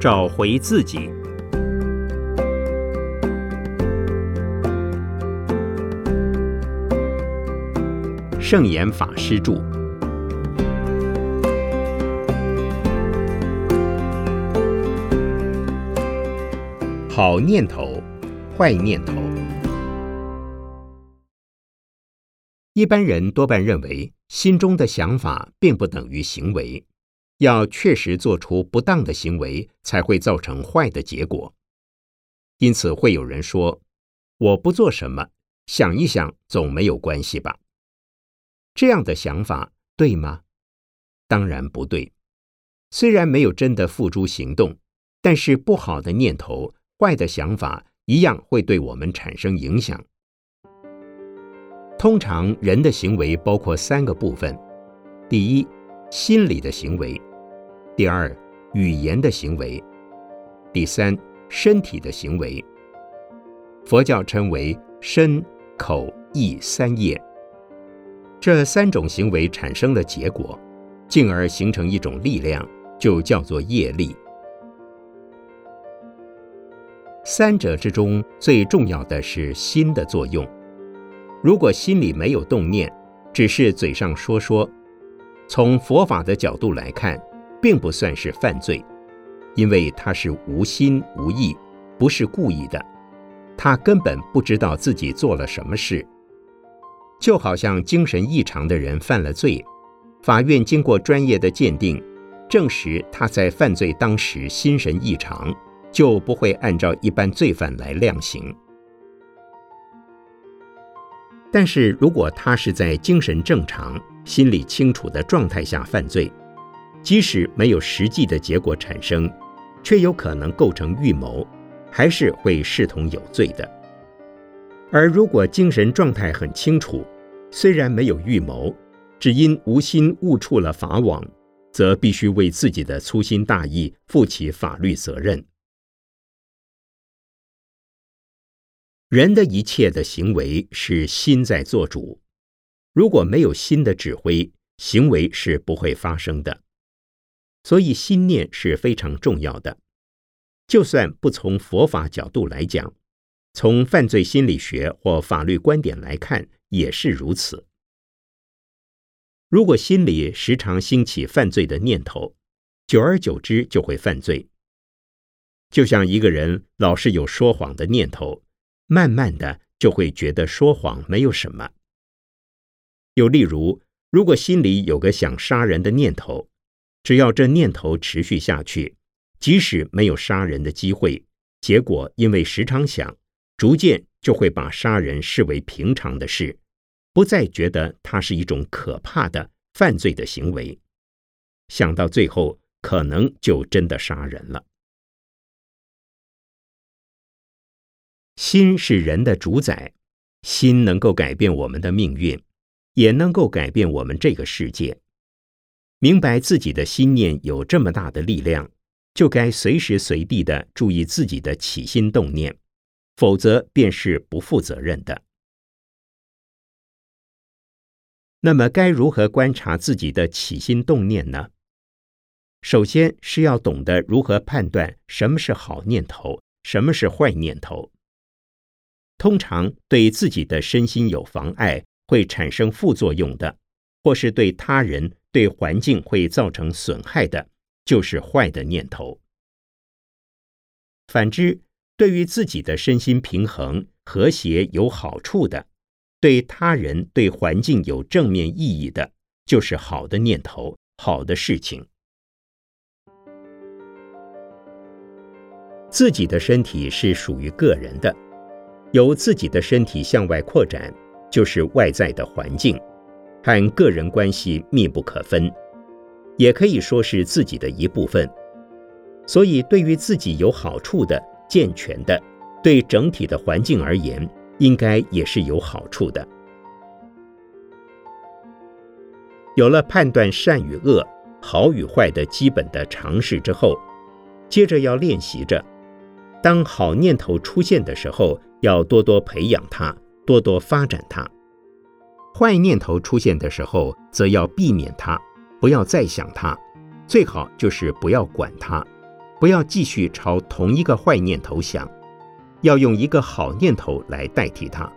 找回自己。圣严法师著。好念头，坏念头。一般人多半认为，心中的想法并不等于行为，要确实做出不当的行为，才会造成坏的结果。因此，会有人说：“我不做什么，想一想，总没有关系吧？”这样的想法对吗？当然不对。虽然没有真的付诸行动，但是不好的念头。坏的想法一样会对我们产生影响。通常人的行为包括三个部分：第一，心理的行为；第二，语言的行为；第三，身体的行为。佛教称为身、口、意三业。这三种行为产生的结果，进而形成一种力量，就叫做业力。三者之中最重要的是心的作用。如果心里没有动念，只是嘴上说说，从佛法的角度来看，并不算是犯罪，因为他是无心无意，不是故意的，他根本不知道自己做了什么事。就好像精神异常的人犯了罪，法院经过专业的鉴定，证实他在犯罪当时心神异常。就不会按照一般罪犯来量刑。但是如果他是在精神正常、心理清楚的状态下犯罪，即使没有实际的结果产生，却有可能构成预谋，还是会视同有罪的。而如果精神状态很清楚，虽然没有预谋，只因无心误触了法网，则必须为自己的粗心大意负起法律责任。人的一切的行为是心在做主，如果没有心的指挥，行为是不会发生的。所以心念是非常重要的。就算不从佛法角度来讲，从犯罪心理学或法律观点来看，也是如此。如果心里时常兴起犯罪的念头，久而久之就会犯罪。就像一个人老是有说谎的念头。慢慢的就会觉得说谎没有什么。又例如，如果心里有个想杀人的念头，只要这念头持续下去，即使没有杀人的机会，结果因为时常想，逐渐就会把杀人视为平常的事，不再觉得它是一种可怕的犯罪的行为。想到最后，可能就真的杀人了。心是人的主宰，心能够改变我们的命运，也能够改变我们这个世界。明白自己的心念有这么大的力量，就该随时随地的注意自己的起心动念，否则便是不负责任的。那么，该如何观察自己的起心动念呢？首先是要懂得如何判断什么是好念头，什么是坏念头。通常对自己的身心有妨碍，会产生副作用的，或是对他人、对环境会造成损害的，就是坏的念头。反之，对于自己的身心平衡、和谐有好处的，对他人、对环境有正面意义的，就是好的念头、好的事情。自己的身体是属于个人的。由自己的身体向外扩展，就是外在的环境，和个人关系密不可分，也可以说是自己的一部分。所以，对于自己有好处的、健全的，对整体的环境而言，应该也是有好处的。有了判断善与恶、好与坏的基本的常识之后，接着要练习着，当好念头出现的时候。要多多培养它，多多发展它。坏念头出现的时候，则要避免它，不要再想它，最好就是不要管它，不要继续朝同一个坏念头想，要用一个好念头来代替它。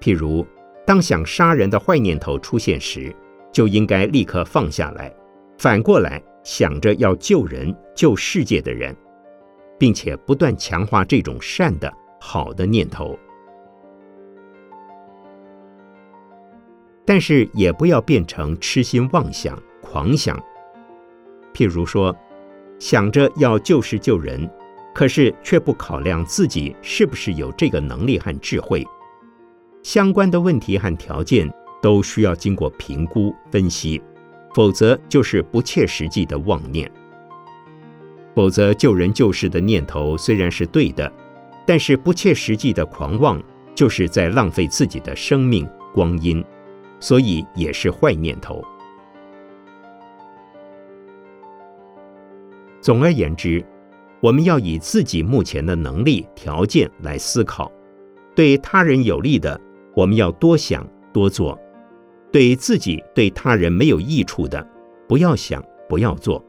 譬如，当想杀人的坏念头出现时，就应该立刻放下来，反过来想着要救人、救世界的人，并且不断强化这种善的好的念头。但是也不要变成痴心妄想、狂想。譬如说，想着要救世救人，可是却不考量自己是不是有这个能力和智慧。相关的问题和条件都需要经过评估分析，否则就是不切实际的妄念。否则救人救世的念头虽然是对的，但是不切实际的狂妄就是在浪费自己的生命光阴，所以也是坏念头。总而言之，我们要以自己目前的能力条件来思考，对他人有利的。我们要多想多做，对自己对他人没有益处的，不要想不要做。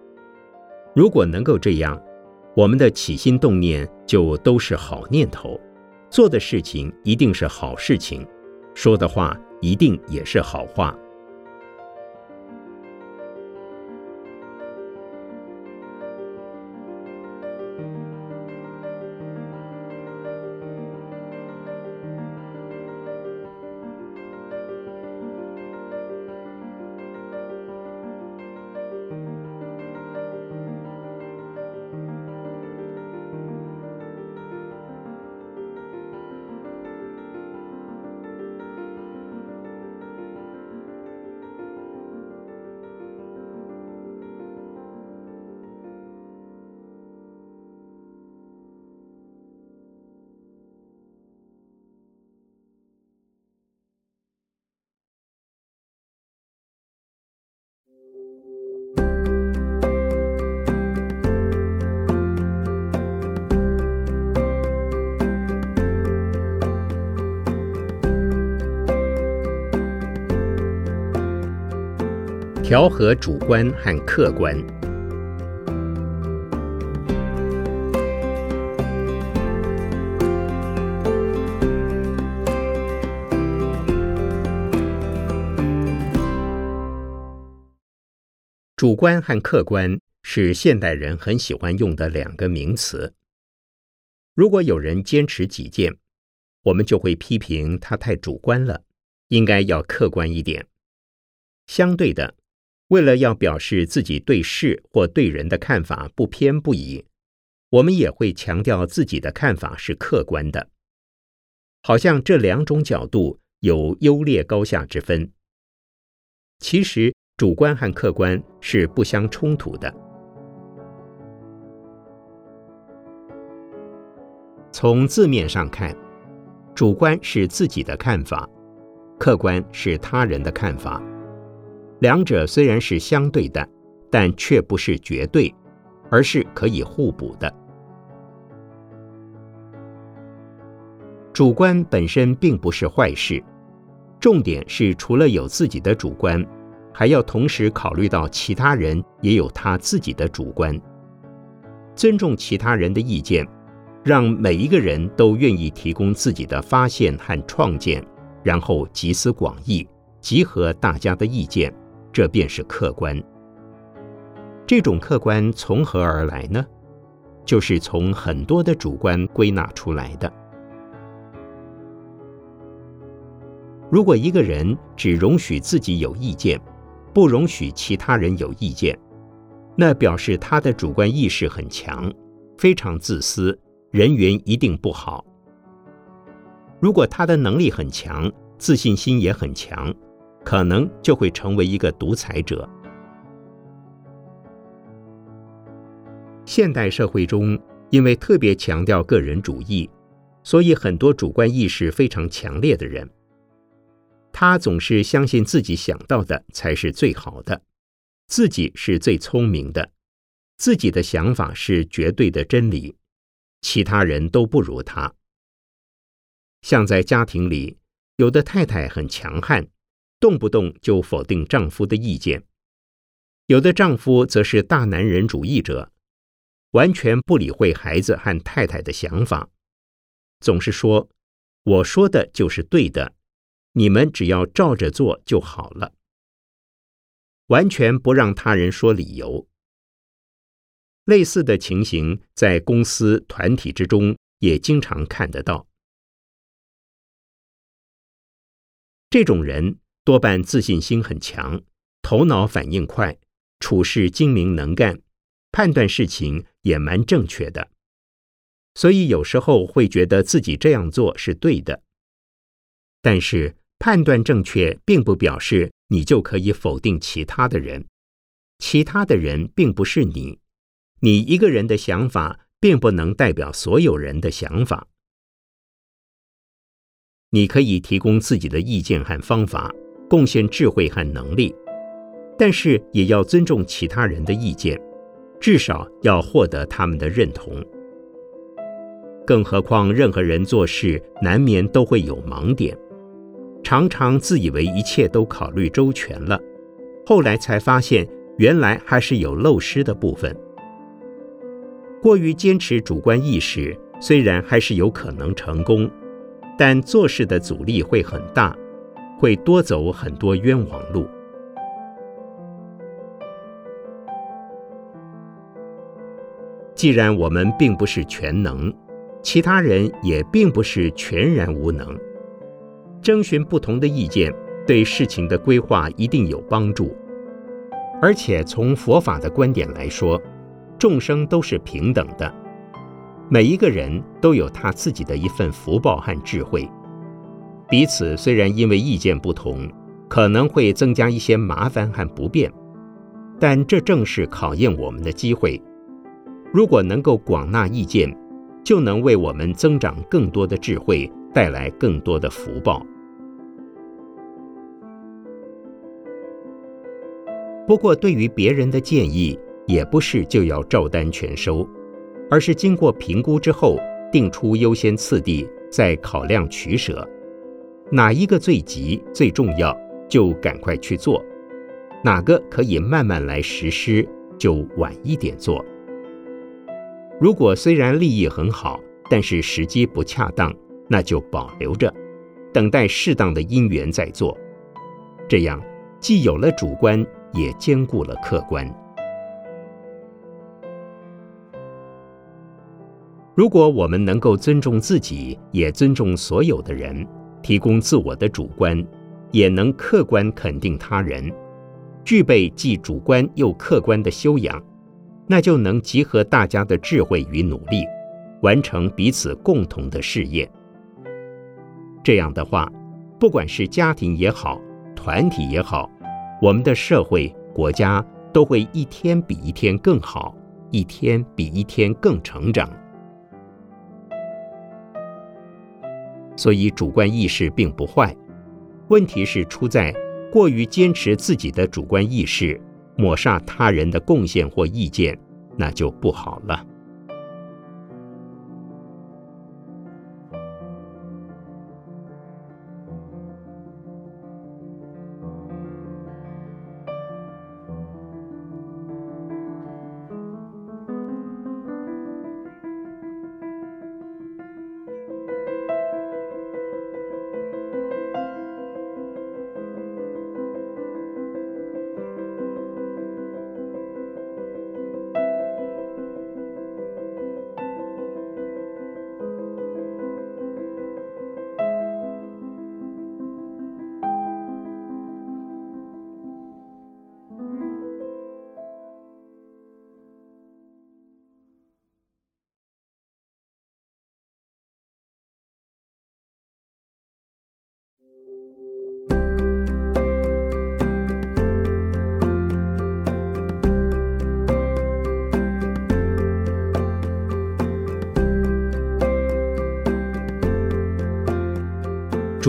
如果能够这样，我们的起心动念就都是好念头，做的事情一定是好事情，说的话一定也是好话。调和主观和客观。主观和客观是现代人很喜欢用的两个名词。如果有人坚持己见，我们就会批评他太主观了，应该要客观一点。相对的。为了要表示自己对事或对人的看法不偏不倚，我们也会强调自己的看法是客观的，好像这两种角度有优劣高下之分。其实主观和客观是不相冲突的。从字面上看，主观是自己的看法，客观是他人的看法。两者虽然是相对的，但却不是绝对，而是可以互补的。主观本身并不是坏事，重点是除了有自己的主观，还要同时考虑到其他人也有他自己的主观，尊重其他人的意见，让每一个人都愿意提供自己的发现和创建，然后集思广益，集合大家的意见。这便是客观。这种客观从何而来呢？就是从很多的主观归纳出来的。如果一个人只容许自己有意见，不容许其他人有意见，那表示他的主观意识很强，非常自私，人缘一定不好。如果他的能力很强，自信心也很强。可能就会成为一个独裁者。现代社会中，因为特别强调个人主义，所以很多主观意识非常强烈的人，他总是相信自己想到的才是最好的，自己是最聪明的，自己的想法是绝对的真理，其他人都不如他。像在家庭里，有的太太很强悍。动不动就否定丈夫的意见，有的丈夫则是大男人主义者，完全不理会孩子和太太的想法，总是说：“我说的就是对的，你们只要照着做就好了。”完全不让他人说理由。类似的情形在公司团体之中也经常看得到。这种人多半自信心很强，头脑反应快。处事精明能干，判断事情也蛮正确的，所以有时候会觉得自己这样做是对的。但是判断正确，并不表示你就可以否定其他的人。其他的人并不是你，你一个人的想法并不能代表所有人的想法。你可以提供自己的意见和方法，贡献智慧和能力。但是也要尊重其他人的意见，至少要获得他们的认同。更何况，任何人做事难免都会有盲点，常常自以为一切都考虑周全了，后来才发现原来还是有漏失的部分。过于坚持主观意识，虽然还是有可能成功，但做事的阻力会很大，会多走很多冤枉路。既然我们并不是全能，其他人也并不是全然无能，征询不同的意见对事情的规划一定有帮助。而且从佛法的观点来说，众生都是平等的，每一个人都有他自己的一份福报和智慧。彼此虽然因为意见不同，可能会增加一些麻烦和不便，但这正是考验我们的机会。如果能够广纳意见，就能为我们增长更多的智慧，带来更多的福报。不过，对于别人的建议，也不是就要照单全收，而是经过评估之后，定出优先次第，再考量取舍，哪一个最急最重要，就赶快去做；哪个可以慢慢来实施，就晚一点做。如果虽然利益很好，但是时机不恰当，那就保留着，等待适当的因缘再做。这样既有了主观，也兼顾了客观。如果我们能够尊重自己，也尊重所有的人，提供自我的主观，也能客观肯定他人，具备既主观又客观的修养。那就能集合大家的智慧与努力，完成彼此共同的事业。这样的话，不管是家庭也好，团体也好，我们的社会、国家都会一天比一天更好，一天比一天更成长。所以，主观意识并不坏，问题是出在过于坚持自己的主观意识。抹杀他人的贡献或意见，那就不好了。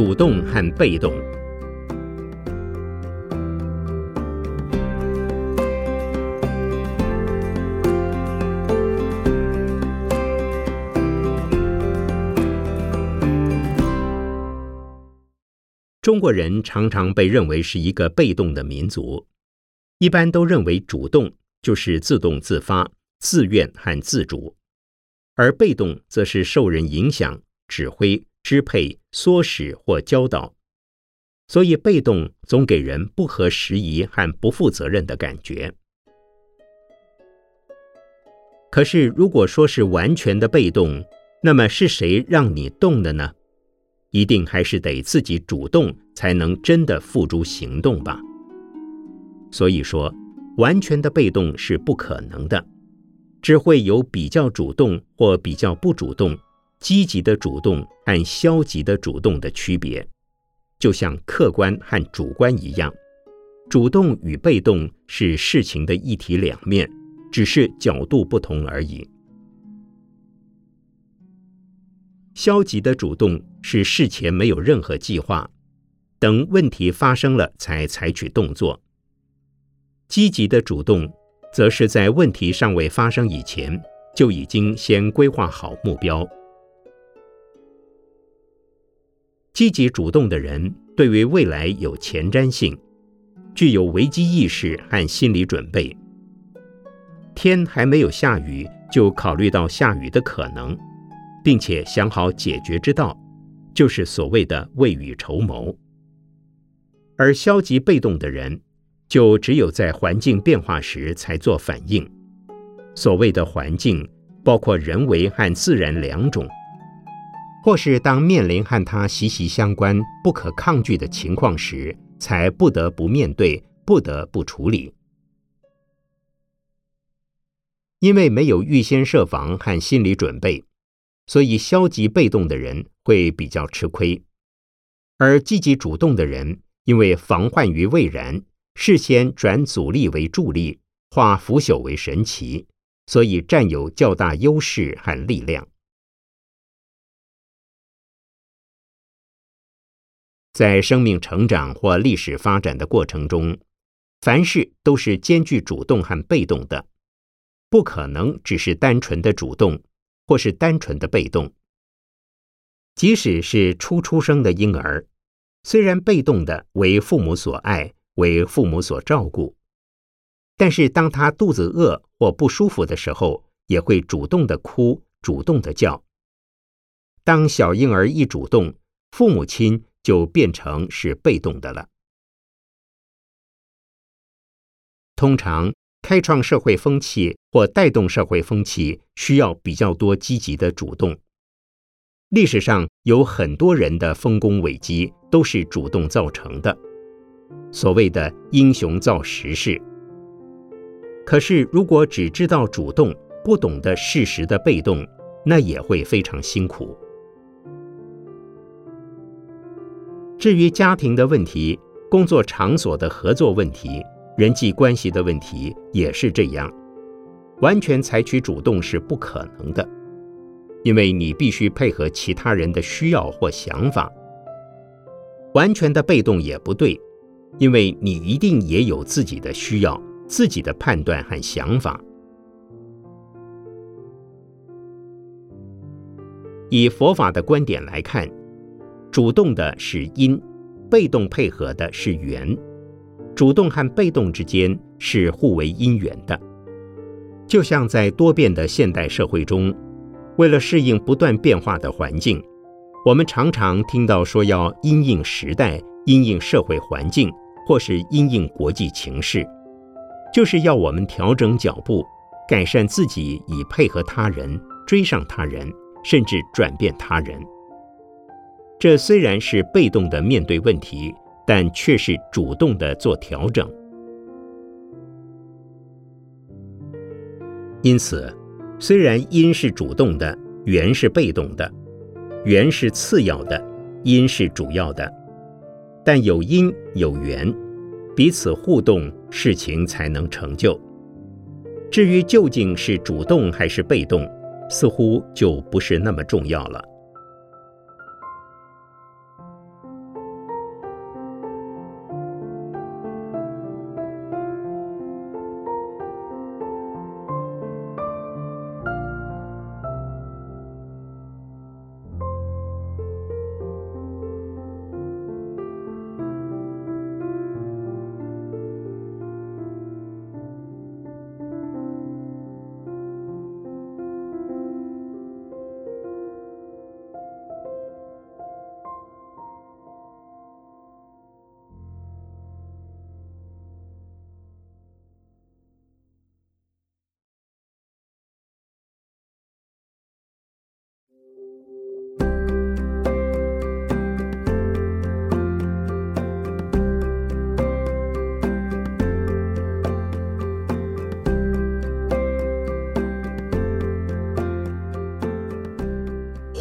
主动和被动。中国人常常被认为是一个被动的民族，一般都认为主动就是自动自发、自愿和自主，而被动则是受人影响、指挥、支配、唆使或教导。所以，被动总给人不合时宜和不负责任的感觉。可是，如果说是完全的被动，那么是谁让你动的呢？一定还是得自己主动，才能真的付诸行动吧。所以说，完全的被动是不可能的，只会有比较主动或比较不主动、积极的主动和消极的主动的区别。就像客观和主观一样，主动与被动是事情的一体两面，只是角度不同而已。消极的主动是事前没有任何计划，等问题发生了才采取动作；积极的主动则是在问题尚未发生以前就已经先规划好目标。积极主动的人对于未来有前瞻性，具有危机意识和心理准备。天还没有下雨，就考虑到下雨的可能，并且想好解决之道，就是所谓的未雨绸缪。而消极被动的人，就只有在环境变化时才做反应。所谓的环境，包括人为和自然两种。或是当面临和他息息相关、不可抗拒的情况时，才不得不面对、不得不处理。因为没有预先设防和心理准备，所以消极被动的人会比较吃亏；而积极主动的人，因为防患于未然，事先转阻力为助力，化腐朽为神奇，所以占有较大优势和力量。在生命成长或历史发展的过程中，凡事都是兼具主动和被动的，不可能只是单纯的主动或是单纯的被动。即使是初出生的婴儿，虽然被动的为父母所爱、为父母所照顾，但是当他肚子饿或不舒服的时候，也会主动的哭、主动的叫。当小婴儿一主动，父母亲。就变成是被动的了。通常，开创社会风气或带动社会风气，需要比较多积极的主动。历史上有很多人的丰功伟绩都是主动造成的，所谓的“英雄造时势”。可是，如果只知道主动，不懂得适时的被动，那也会非常辛苦。至于家庭的问题、工作场所的合作问题、人际关系的问题，也是这样。完全采取主动是不可能的，因为你必须配合其他人的需要或想法。完全的被动也不对，因为你一定也有自己的需要、自己的判断和想法。以佛法的观点来看。主动的是因，被动配合的是缘。主动和被动之间是互为因缘的。就像在多变的现代社会中，为了适应不断变化的环境，我们常常听到说要因应时代、因应社会环境，或是因应国际情势，就是要我们调整脚步，改善自己，以配合他人、追上他人，甚至转变他人。这虽然是被动的面对问题，但却是主动的做调整。因此，虽然因是主动的，缘是被动的，缘是次要的，因是主要的，但有因有缘，彼此互动，事情才能成就。至于究竟是主动还是被动，似乎就不是那么重要了。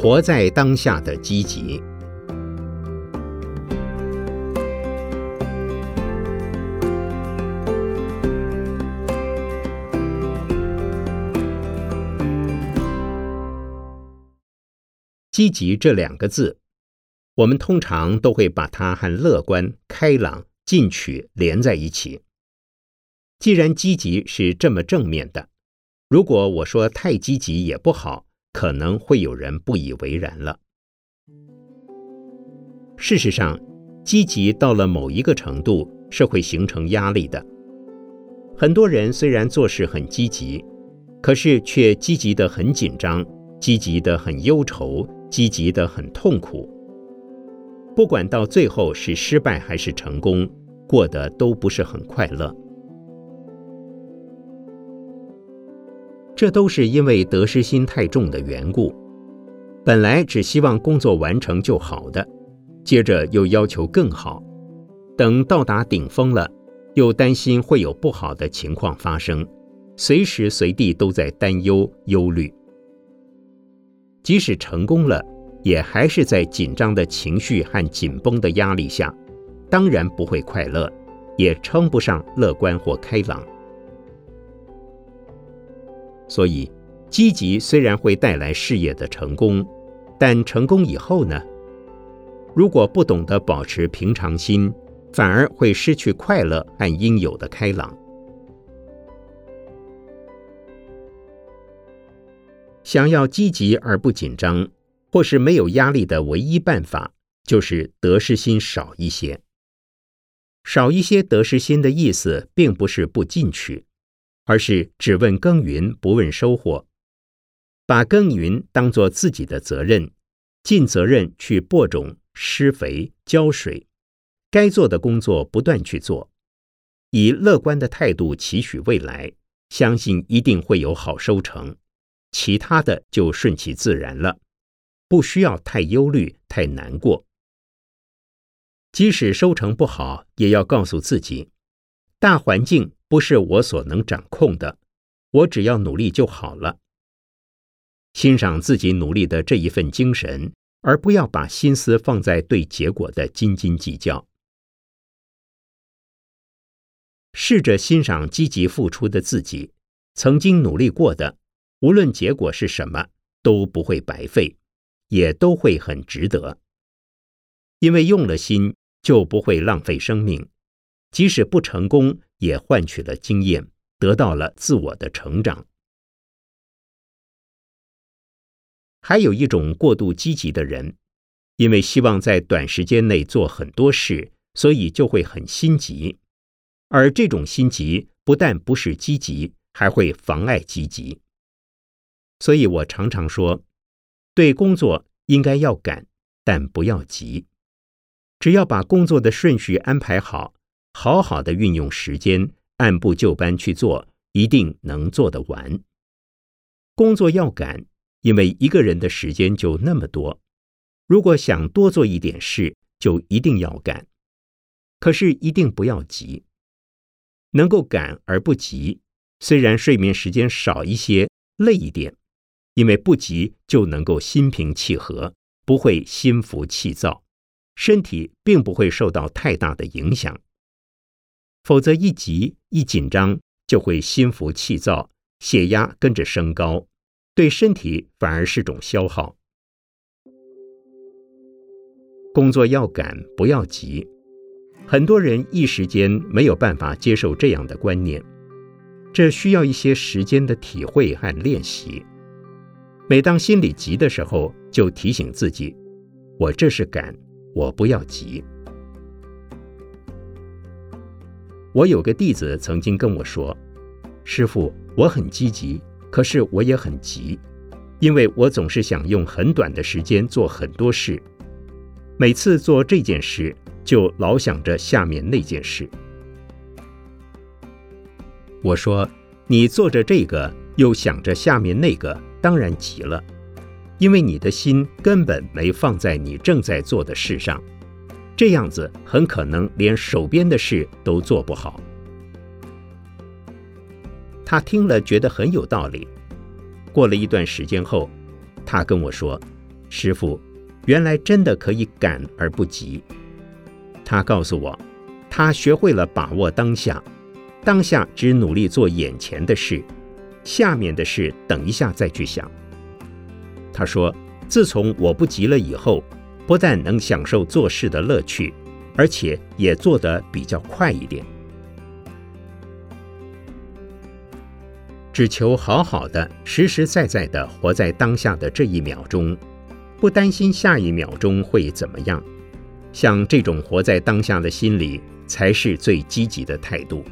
活在当下的积极。积极这两个字，我们通常都会把它和乐观、开朗、进取连在一起。既然积极是这么正面的，如果我说太积极也不好，可能会有人不以为然了。事实上，积极到了某一个程度是会形成压力的。很多人虽然做事很积极，可是却积极的很紧张，积极的很忧愁。积极的很痛苦，不管到最后是失败还是成功，过得都不是很快乐。这都是因为得失心太重的缘故。本来只希望工作完成就好的，接着又要求更好，等到达顶峰了，又担心会有不好的情况发生，随时随地都在担忧忧虑。即使成功了，也还是在紧张的情绪和紧绷的压力下，当然不会快乐，也称不上乐观或开朗。所以，积极虽然会带来事业的成功，但成功以后呢？如果不懂得保持平常心，反而会失去快乐和应有的开朗。想要积极而不紧张，或是没有压力的唯一办法，就是得失心少一些。少一些得失心的意思，并不是不进取，而是只问耕耘不问收获，把耕耘当作自己的责任，尽责任去播种、施肥、浇水，该做的工作不断去做，以乐观的态度期许未来，相信一定会有好收成。其他的就顺其自然了，不需要太忧虑、太难过。即使收成不好，也要告诉自己，大环境不是我所能掌控的，我只要努力就好了。欣赏自己努力的这一份精神，而不要把心思放在对结果的斤斤计较。试着欣赏积极付出的自己，曾经努力过的。无论结果是什么，都不会白费，也都会很值得。因为用了心，就不会浪费生命。即使不成功，也换取了经验，得到了自我的成长。还有一种过度积极的人，因为希望在短时间内做很多事，所以就会很心急。而这种心急，不但不是积极，还会妨碍积极。所以我常常说，对工作应该要赶，但不要急。只要把工作的顺序安排好，好好的运用时间，按部就班去做，一定能做得完。工作要赶，因为一个人的时间就那么多，如果想多做一点事，就一定要赶。可是一定不要急，能够赶而不急，虽然睡眠时间少一些，累一点。因为不急就能够心平气和，不会心浮气躁，身体并不会受到太大的影响。否则一急一紧张就会心浮气躁，血压跟着升高，对身体反而是种消耗。工作要赶，不要急。很多人一时间没有办法接受这样的观念，这需要一些时间的体会和练习。每当心里急的时候，就提醒自己：我这是赶，我不要急。我有个弟子曾经跟我说：“师傅，我很积极，可是我也很急，因为我总是想用很短的时间做很多事。每次做这件事，就老想着下面那件事。”我说：“你做着这个，又想着下面那个。”当然急了，因为你的心根本没放在你正在做的事上，这样子很可能连手边的事都做不好。他听了觉得很有道理。过了一段时间后，他跟我说：“师傅，原来真的可以赶而不急。他告诉我，他学会了把握当下，当下只努力做眼前的事，下面的事等一下再去想。他说，自从我不急了以后，不但能享受做事的乐趣，而且也做得比较快一点。只求好好的、实实在在的活在当下的这一秒钟，不担心下一秒钟会怎么样。像这种活在当下的心理，才是最积极的态度。